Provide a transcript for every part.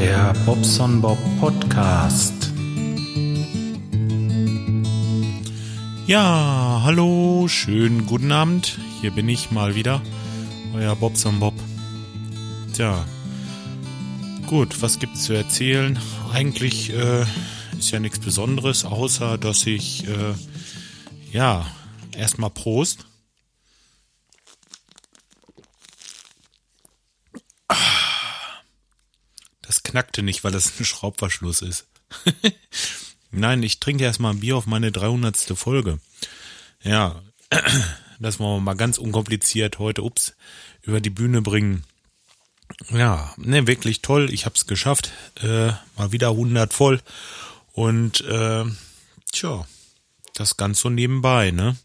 Der Bobson Bob Podcast. Ja, hallo, schönen guten Abend. Hier bin ich mal wieder, euer Bobson Bob. Tja, gut, was gibt's zu erzählen? Eigentlich äh, ist ja nichts Besonderes, außer dass ich, äh, ja, erstmal Prost. Das knackte nicht, weil das ein Schraubverschluss ist. Nein, ich trinke erstmal ein Bier auf meine 300. Folge. Ja, das wollen wir mal ganz unkompliziert heute, ups, über die Bühne bringen. Ja, ne, wirklich toll. Ich hab's geschafft. Äh, mal wieder 100 voll. Und, äh, tja, das ganz so nebenbei, ne?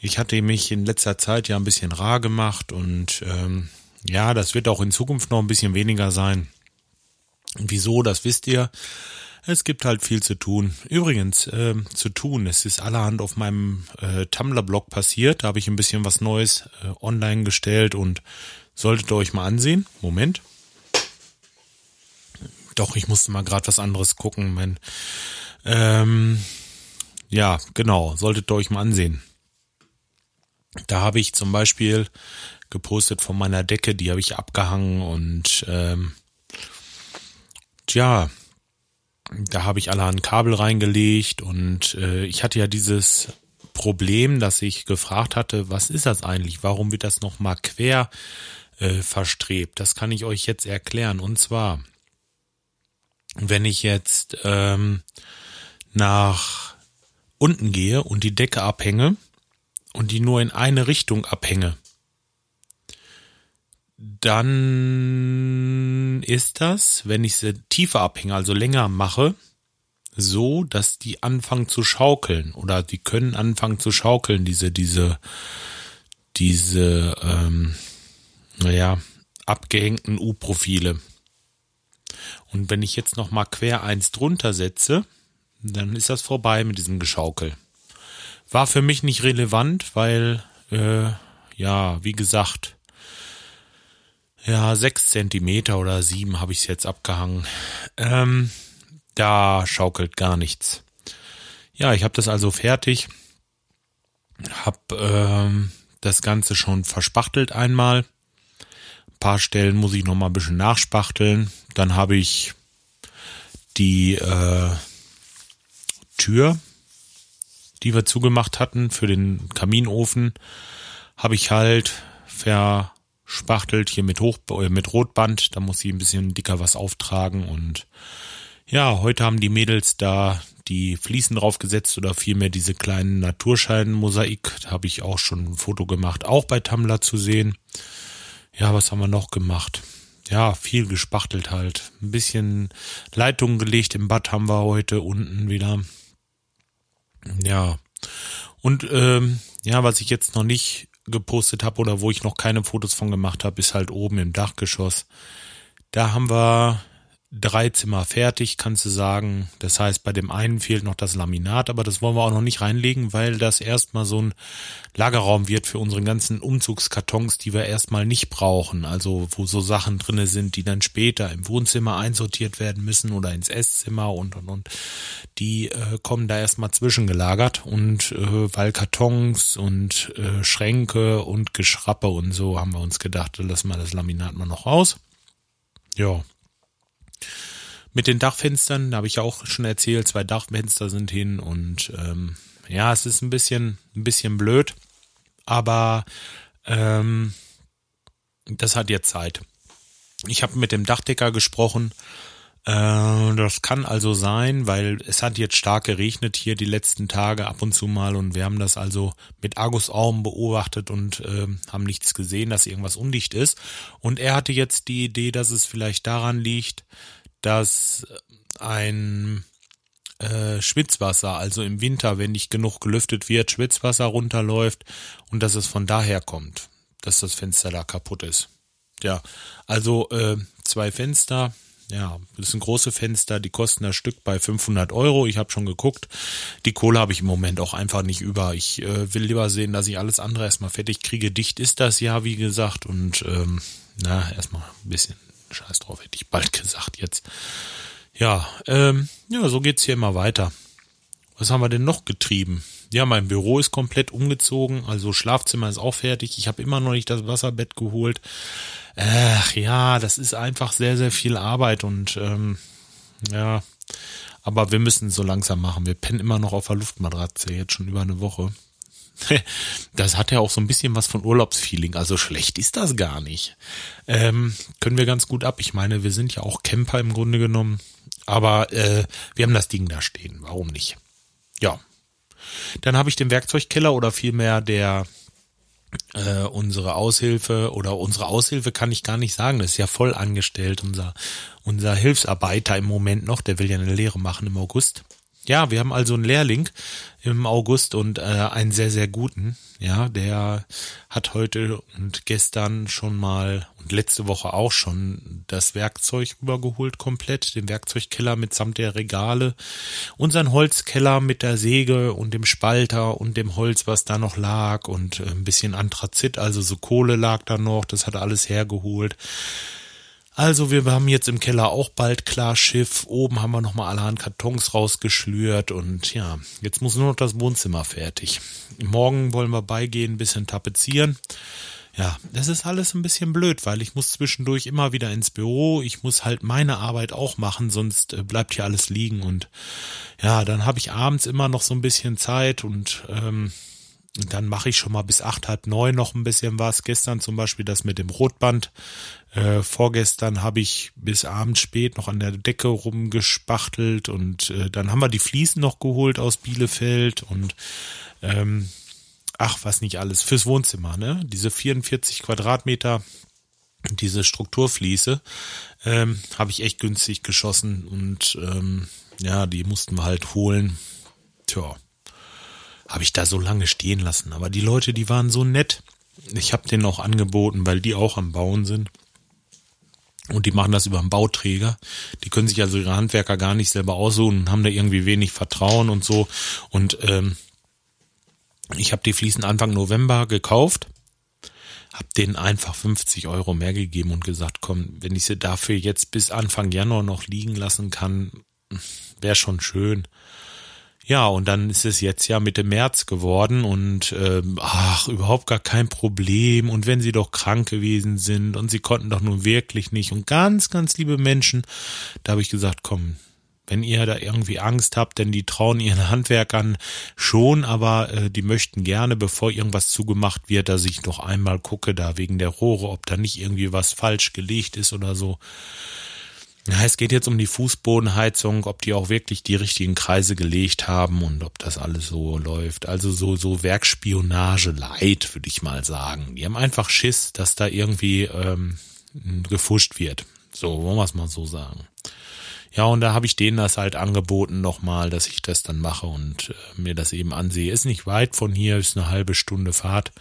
Ich hatte mich in letzter Zeit ja ein bisschen rar gemacht und, ähm, ja, das wird auch in Zukunft noch ein bisschen weniger sein. Wieso, das wisst ihr. Es gibt halt viel zu tun. Übrigens, äh, zu tun, es ist allerhand auf meinem äh, Tumblr-Blog passiert. Da habe ich ein bisschen was Neues äh, online gestellt und solltet ihr euch mal ansehen. Moment. Doch, ich musste mal gerade was anderes gucken. Wenn, ähm, ja, genau, solltet ihr euch mal ansehen. Da habe ich zum Beispiel gepostet von meiner Decke, die habe ich abgehangen und ähm, Tja, da habe ich allerhand Kabel reingelegt und äh, ich hatte ja dieses Problem, dass ich gefragt hatte, was ist das eigentlich? Warum wird das nochmal quer äh, verstrebt? Das kann ich euch jetzt erklären. Und zwar, wenn ich jetzt ähm, nach unten gehe und die Decke abhänge und die nur in eine Richtung abhänge, dann ist das, wenn ich sie tiefer abhänge, also länger mache, so, dass die anfangen zu schaukeln oder die können anfangen zu schaukeln, diese, diese, diese, ähm, naja, abgehängten U-Profile. Und wenn ich jetzt nochmal quer eins drunter setze, dann ist das vorbei mit diesem Geschaukel. War für mich nicht relevant, weil, äh, ja, wie gesagt, ja, sechs Zentimeter oder sieben habe ich es jetzt abgehangen. Ähm, da schaukelt gar nichts. Ja, ich habe das also fertig. Hab ähm, das Ganze schon verspachtelt einmal. Ein paar Stellen muss ich noch mal ein bisschen nachspachteln. Dann habe ich die äh, Tür, die wir zugemacht hatten für den Kaminofen, habe ich halt ver spachtelt hier mit Hoch äh, mit Rotband, da muss sie ein bisschen dicker was auftragen und ja, heute haben die Mädels da die Fliesen draufgesetzt oder vielmehr diese kleinen Naturschein-Mosaik, da habe ich auch schon ein Foto gemacht, auch bei Tumblr zu sehen. Ja, was haben wir noch gemacht? Ja, viel gespachtelt halt. Ein bisschen Leitungen gelegt im Bad haben wir heute unten wieder. Ja. Und ähm, ja, was ich jetzt noch nicht gepostet habe oder wo ich noch keine Fotos von gemacht habe, ist halt oben im Dachgeschoss. Da haben wir drei Zimmer fertig, kannst du sagen. Das heißt, bei dem einen fehlt noch das Laminat, aber das wollen wir auch noch nicht reinlegen, weil das erstmal so ein Lagerraum wird für unsere ganzen Umzugskartons, die wir erstmal nicht brauchen. Also wo so Sachen drinne sind, die dann später im Wohnzimmer einsortiert werden müssen oder ins Esszimmer und und und. Die äh, kommen da erstmal zwischengelagert und äh, weil Kartons und äh, Schränke und Geschrappe und so haben wir uns gedacht, lassen wir das Laminat mal noch raus. Ja, mit den Dachfenstern, da habe ich ja auch schon erzählt, zwei Dachfenster sind hin und ähm, ja, es ist ein bisschen, ein bisschen blöd, aber ähm, das hat jetzt Zeit. Ich habe mit dem Dachdecker gesprochen. Äh, das kann also sein, weil es hat jetzt stark geregnet hier die letzten Tage ab und zu mal und wir haben das also mit Argusaugen beobachtet und äh, haben nichts gesehen, dass irgendwas undicht ist. Und er hatte jetzt die Idee, dass es vielleicht daran liegt, dass ein äh, Schwitzwasser, also im Winter, wenn nicht genug gelüftet wird, Schwitzwasser runterläuft und dass es von daher kommt, dass das Fenster da kaputt ist. Ja, also äh, zwei Fenster, ja, das sind große Fenster, die kosten das Stück bei 500 Euro. Ich habe schon geguckt. Die Kohle habe ich im Moment auch einfach nicht über. Ich äh, will lieber sehen, dass ich alles andere erstmal fertig kriege. Dicht ist das ja, wie gesagt. Und ähm, na, erstmal ein bisschen Scheiß drauf, hätte ich bald gesagt jetzt. Ja, ähm, ja, so geht's hier immer weiter. Was haben wir denn noch getrieben? Ja, mein Büro ist komplett umgezogen, also Schlafzimmer ist auch fertig. Ich habe immer noch nicht das Wasserbett geholt. Ach ja, das ist einfach sehr, sehr viel Arbeit und ähm, ja, aber wir müssen es so langsam machen. Wir pennen immer noch auf der Luftmatratze, jetzt schon über eine Woche. Das hat ja auch so ein bisschen was von Urlaubsfeeling. Also schlecht ist das gar nicht. Ähm, können wir ganz gut ab. Ich meine, wir sind ja auch Camper im Grunde genommen. Aber äh, wir haben das Ding da stehen. Warum nicht? Ja. Dann habe ich den Werkzeugkeller oder vielmehr der äh, unsere Aushilfe oder unsere Aushilfe kann ich gar nicht sagen. Das ist ja voll angestellt. Unser, unser Hilfsarbeiter im Moment noch, der will ja eine Lehre machen im August. Ja, wir haben also einen Lehrling im August und äh, einen sehr, sehr guten. Ja, der hat heute und gestern schon mal und letzte Woche auch schon das Werkzeug rübergeholt komplett, den Werkzeugkeller mitsamt der Regale, unseren Holzkeller mit der Säge und dem Spalter und dem Holz, was da noch lag und äh, ein bisschen Anthrazit, also so Kohle lag da noch, das hat alles hergeholt. Also wir haben jetzt im Keller auch bald klar Schiff. Oben haben wir nochmal allerhand Kartons rausgeschlürt und ja, jetzt muss nur noch das Wohnzimmer fertig. Morgen wollen wir beigehen, ein bisschen tapezieren. Ja, das ist alles ein bisschen blöd, weil ich muss zwischendurch immer wieder ins Büro. Ich muss halt meine Arbeit auch machen, sonst äh, bleibt hier alles liegen und ja, dann habe ich abends immer noch so ein bisschen Zeit und ähm, dann mache ich schon mal bis acht, halb neun noch ein bisschen was. Gestern zum Beispiel das mit dem Rotband. Äh, vorgestern habe ich bis abends spät noch an der Decke rumgespachtelt und äh, dann haben wir die Fliesen noch geholt aus Bielefeld und ähm, ach, was nicht alles, fürs Wohnzimmer, ne? Diese 44 Quadratmeter, diese Strukturfliese, ähm, habe ich echt günstig geschossen und ähm, ja, die mussten wir halt holen. Tja, habe ich da so lange stehen lassen. Aber die Leute, die waren so nett. Ich habe denen auch angeboten, weil die auch am Bauen sind. Und die machen das über einen Bauträger. Die können sich also ihre Handwerker gar nicht selber aussuchen und haben da irgendwie wenig Vertrauen und so. Und ähm, ich habe die Fliesen Anfang November gekauft, habe denen einfach 50 Euro mehr gegeben und gesagt, komm, wenn ich sie dafür jetzt bis Anfang Januar noch liegen lassen kann, wäre schon schön. Ja, und dann ist es jetzt ja Mitte März geworden und ähm, ach, überhaupt gar kein Problem. Und wenn sie doch krank gewesen sind und sie konnten doch nun wirklich nicht und ganz, ganz liebe Menschen, da habe ich gesagt, komm, wenn ihr da irgendwie Angst habt, denn die trauen ihren Handwerkern schon, aber äh, die möchten gerne, bevor irgendwas zugemacht wird, dass ich noch einmal gucke, da wegen der Rohre, ob da nicht irgendwie was falsch gelegt ist oder so. Ja, es geht jetzt um die Fußbodenheizung, ob die auch wirklich die richtigen Kreise gelegt haben und ob das alles so läuft. Also so, so Werkspionage leid, würde ich mal sagen. Die haben einfach Schiss, dass da irgendwie ähm, gefuscht wird. So, wollen wir es mal so sagen. Ja, und da habe ich denen das halt angeboten nochmal, dass ich das dann mache und äh, mir das eben ansehe. Ist nicht weit von hier, ist eine halbe Stunde Fahrt.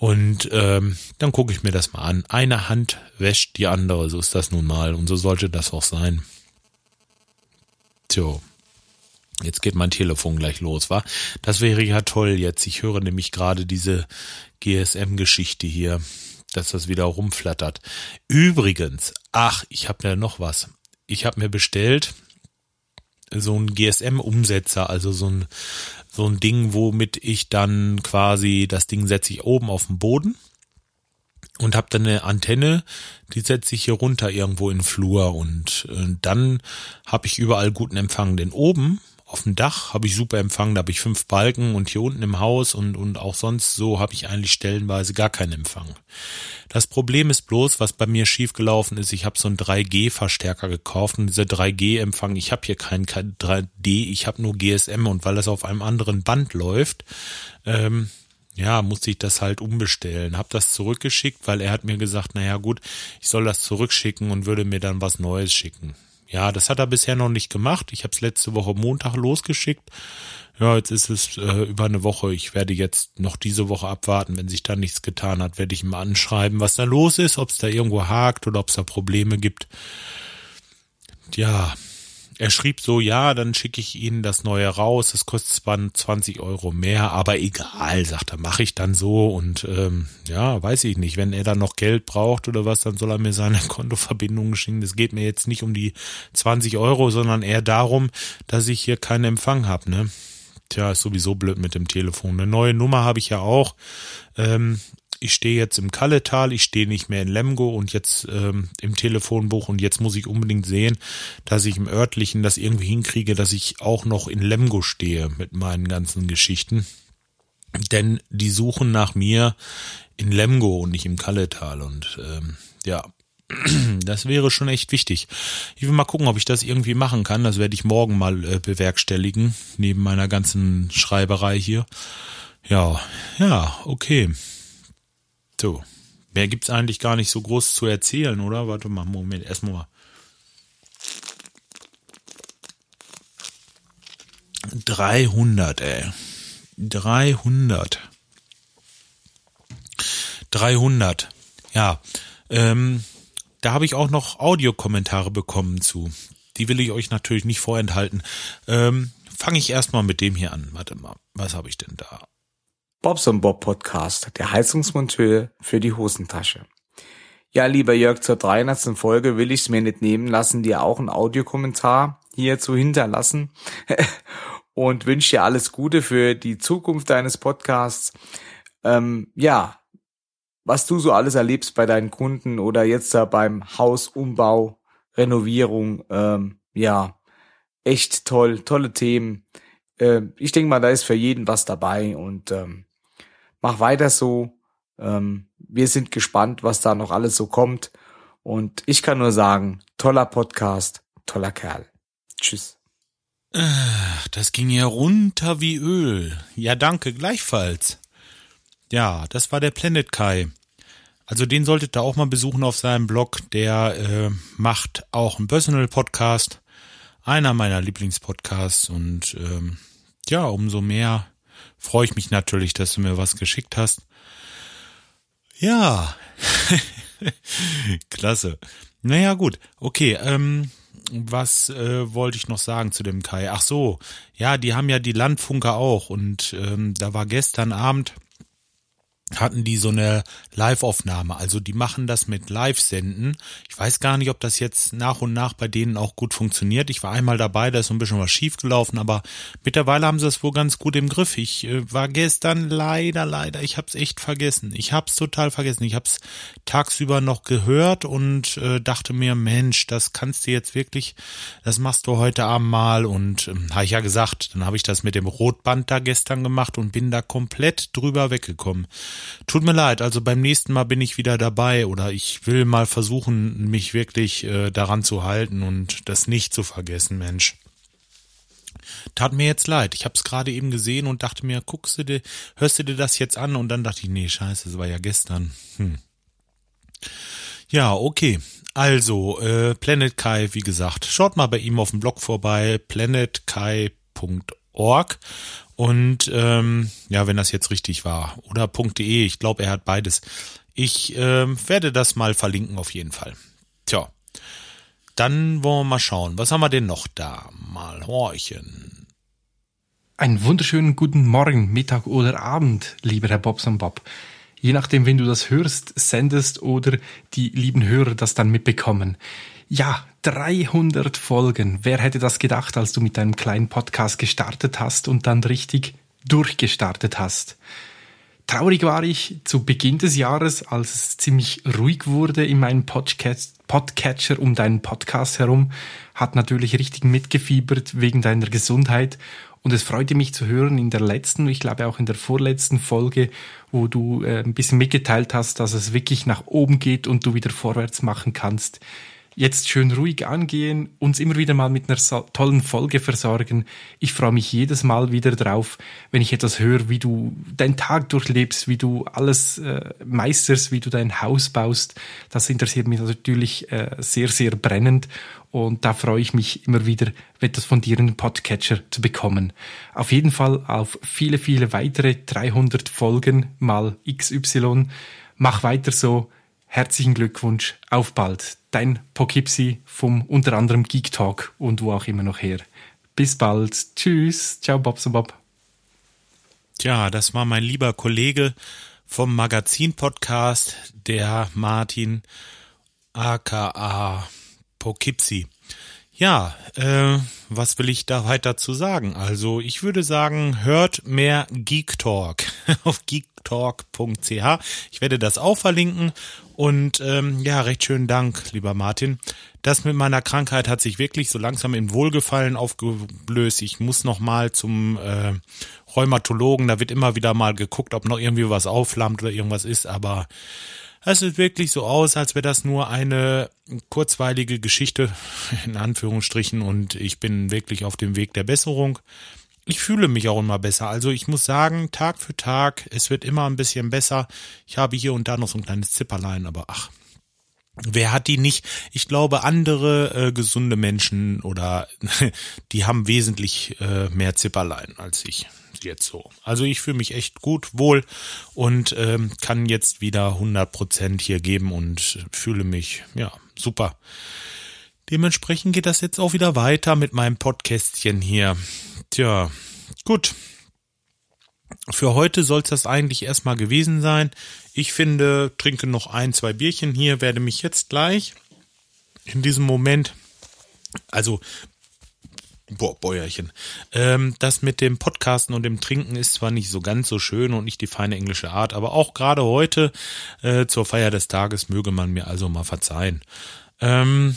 Und ähm, dann gucke ich mir das mal an. Eine Hand wäscht die andere, so ist das nun mal. Und so sollte das auch sein. Tja, jetzt geht mein Telefon gleich los, wa? Das wäre ja toll jetzt. Ich höre nämlich gerade diese GSM-Geschichte hier, dass das wieder rumflattert. Übrigens, ach, ich habe mir noch was. Ich habe mir bestellt so ein GSM-Umsetzer, also so ein so ein Ding, womit ich dann quasi, das Ding setze ich oben auf den Boden und habe dann eine Antenne, die setze ich hier runter irgendwo in den Flur und äh, dann habe ich überall guten Empfang. Denn oben auf dem Dach habe ich super Empfang, da habe ich fünf Balken und hier unten im Haus und, und auch sonst so habe ich eigentlich stellenweise gar keinen Empfang. Das Problem ist bloß, was bei mir schiefgelaufen ist, ich habe so einen 3G-Verstärker gekauft und dieser 3G-Empfang, ich habe hier keinen 3D, ich habe nur GSM und weil das auf einem anderen Band läuft, ähm, ja, musste ich das halt umbestellen. Hab das zurückgeschickt, weil er hat mir gesagt, naja gut, ich soll das zurückschicken und würde mir dann was Neues schicken. Ja, das hat er bisher noch nicht gemacht. Ich habe es letzte Woche Montag losgeschickt. Ja, jetzt ist es äh, über eine Woche. Ich werde jetzt noch diese Woche abwarten. Wenn sich da nichts getan hat, werde ich ihm anschreiben, was da los ist, ob es da irgendwo hakt oder ob es da Probleme gibt. Ja, er schrieb so, ja, dann schicke ich Ihnen das neue raus, das kostet zwar 20 Euro mehr, aber egal, sagt er, mache ich dann so und ähm, ja, weiß ich nicht, wenn er dann noch Geld braucht oder was, dann soll er mir seine Kontoverbindung schicken. Das geht mir jetzt nicht um die 20 Euro, sondern eher darum, dass ich hier keinen Empfang habe, ne? Tja, ist sowieso blöd mit dem Telefon. Eine neue Nummer habe ich ja auch. Ähm, ich stehe jetzt im Kalletal, ich stehe nicht mehr in Lemgo und jetzt ähm, im Telefonbuch und jetzt muss ich unbedingt sehen, dass ich im örtlichen das irgendwie hinkriege, dass ich auch noch in Lemgo stehe mit meinen ganzen Geschichten. Denn die suchen nach mir in Lemgo und nicht im Kalletal und ähm, ja, das wäre schon echt wichtig. Ich will mal gucken, ob ich das irgendwie machen kann. Das werde ich morgen mal äh, bewerkstelligen, neben meiner ganzen Schreiberei hier. Ja, ja, okay. So. Mehr gibt's eigentlich gar nicht so groß zu erzählen, oder? Warte mal, Moment, erstmal mal. 300, ey. 300. 300. Ja, ähm, da habe ich auch noch Audiokommentare bekommen zu. Die will ich euch natürlich nicht vorenthalten. Ähm, Fange ich erstmal mit dem hier an. Warte mal, was habe ich denn da? Bobson Bob Podcast, der Heizungsmonteur für die Hosentasche. Ja, lieber Jörg, zur 300. Folge will ich es mir nicht nehmen lassen, dir auch einen Audiokommentar hier zu hinterlassen und wünsche dir alles Gute für die Zukunft deines Podcasts. Ähm, ja, was du so alles erlebst bei deinen Kunden oder jetzt da beim Hausumbau, Renovierung, ähm, ja, echt toll, tolle Themen. Äh, ich denke mal, da ist für jeden was dabei und ähm, mach weiter so. Ähm, wir sind gespannt, was da noch alles so kommt. Und ich kann nur sagen, toller Podcast, toller Kerl. Tschüss. Das ging ja runter wie Öl. Ja, danke, gleichfalls. Ja, das war der Planet Kai. Also den solltet ihr auch mal besuchen auf seinem Blog. Der äh, macht auch einen Personal Podcast. Einer meiner Lieblingspodcasts. Und ähm, ja, umso mehr freue ich mich natürlich, dass du mir was geschickt hast. Ja, klasse. Naja, gut. Okay, ähm, was äh, wollte ich noch sagen zu dem Kai? Ach so, ja, die haben ja die Landfunker auch und ähm, da war gestern Abend hatten die so eine Live-Aufnahme. Also die machen das mit Live-Senden. Ich weiß gar nicht, ob das jetzt nach und nach bei denen auch gut funktioniert. Ich war einmal dabei, da ist so ein bisschen was schief gelaufen, aber mittlerweile haben sie es wohl ganz gut im Griff. Ich äh, war gestern leider, leider, ich hab's echt vergessen. Ich hab's total vergessen. Ich hab's tagsüber noch gehört und äh, dachte mir, Mensch, das kannst du jetzt wirklich, das machst du heute Abend mal und ähm, habe ich ja gesagt, dann habe ich das mit dem Rotband da gestern gemacht und bin da komplett drüber weggekommen. Tut mir leid, also beim nächsten Mal bin ich wieder dabei oder ich will mal versuchen, mich wirklich äh, daran zu halten und das nicht zu vergessen, Mensch. Tat mir jetzt leid. Ich habe es gerade eben gesehen und dachte mir, guckst du dir, hörst du dir das jetzt an? Und dann dachte ich, nee, scheiße, das war ja gestern. Hm. Ja, okay. Also, äh, Planet Kai, wie gesagt, schaut mal bei ihm auf dem Blog vorbei, planetkai.org und ähm, ja, wenn das jetzt richtig war. Oder .de, ich glaube, er hat beides. Ich ähm, werde das mal verlinken auf jeden Fall. Tja, dann wollen wir mal schauen. Was haben wir denn noch da? Mal horchen. Einen wunderschönen guten Morgen, Mittag oder Abend, lieber Herr Bobson Bob. Je nachdem, wenn du das hörst, sendest oder die lieben Hörer das dann mitbekommen. Ja, 300 Folgen. Wer hätte das gedacht, als du mit deinem kleinen Podcast gestartet hast und dann richtig durchgestartet hast? Traurig war ich zu Beginn des Jahres, als es ziemlich ruhig wurde in meinem Podcatcher um deinen Podcast herum, hat natürlich richtig mitgefiebert wegen deiner Gesundheit und es freute mich zu hören in der letzten, ich glaube auch in der vorletzten Folge, wo du äh, ein bisschen mitgeteilt hast, dass es wirklich nach oben geht und du wieder vorwärts machen kannst jetzt schön ruhig angehen, uns immer wieder mal mit einer tollen Folge versorgen. Ich freue mich jedes Mal wieder drauf, wenn ich etwas höre, wie du deinen Tag durchlebst, wie du alles äh, meisterst, wie du dein Haus baust. Das interessiert mich natürlich äh, sehr, sehr brennend. Und da freue ich mich immer wieder, etwas von dir in den Podcatcher zu bekommen. Auf jeden Fall auf viele, viele weitere 300 Folgen mal XY. Mach weiter so herzlichen Glückwunsch, auf bald. Dein Poughkeepsie vom unter anderem Geek Talk und wo auch immer noch her. Bis bald. Tschüss. Ciao, Bobs und Bob. Tja, das war mein lieber Kollege vom Magazin-Podcast, der Martin aka Poughkeepsie. Ja, äh, was will ich da weiter zu sagen? Also ich würde sagen, hört mehr Geek Talk auf geektalk.ch. Ich werde das auch verlinken und ähm, ja, recht schönen Dank, lieber Martin. Das mit meiner Krankheit hat sich wirklich so langsam in Wohlgefallen aufgelöst. Ich muss noch mal zum äh, Rheumatologen. Da wird immer wieder mal geguckt, ob noch irgendwie was aufflammt oder irgendwas ist, aber es sieht wirklich so aus, als wäre das nur eine kurzweilige Geschichte, in Anführungsstrichen, und ich bin wirklich auf dem Weg der Besserung. Ich fühle mich auch immer besser. Also ich muss sagen, Tag für Tag, es wird immer ein bisschen besser. Ich habe hier und da noch so ein kleines Zipperlein, aber ach, Wer hat die nicht? Ich glaube, andere äh, gesunde Menschen oder die haben wesentlich äh, mehr Zipperlein als ich jetzt so. Also ich fühle mich echt gut, wohl und ähm, kann jetzt wieder 100 Prozent hier geben und fühle mich, ja, super. Dementsprechend geht das jetzt auch wieder weiter mit meinem Podcastchen hier. Tja, gut. Für heute soll es das eigentlich erstmal gewesen sein. Ich finde, trinke noch ein, zwei Bierchen hier, werde mich jetzt gleich in diesem Moment, also Boah, Bäuerchen. Ähm, das mit dem Podcasten und dem Trinken ist zwar nicht so ganz so schön und nicht die feine englische Art, aber auch gerade heute äh, zur Feier des Tages möge man mir also mal verzeihen. Ähm,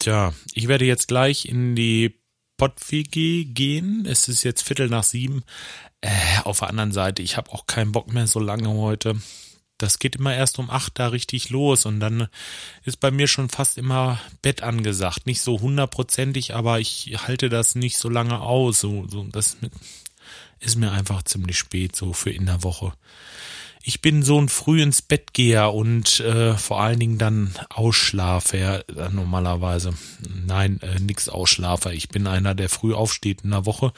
tja, ich werde jetzt gleich in die Pottwg gehen. Es ist jetzt Viertel nach sieben. Äh, auf der anderen Seite, ich habe auch keinen Bock mehr so lange heute das geht immer erst um acht da richtig los und dann ist bei mir schon fast immer Bett angesagt. Nicht so hundertprozentig, aber ich halte das nicht so lange aus. So, so, das ist mir einfach ziemlich spät, so für in der Woche. Ich bin so ein früh ins Bett geher und äh, vor allen Dingen dann Ausschlafer äh, normalerweise. Nein, äh, nix Ausschlafer. Ich bin einer, der früh aufsteht in der Woche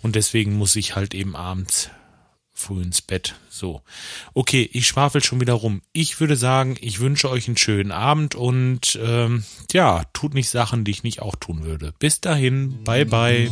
und deswegen muss ich halt eben abends früh ins Bett. So. Okay, ich schwafel schon wieder rum. Ich würde sagen, ich wünsche euch einen schönen Abend und ähm, ja, tut nicht Sachen, die ich nicht auch tun würde. Bis dahin, bye bye.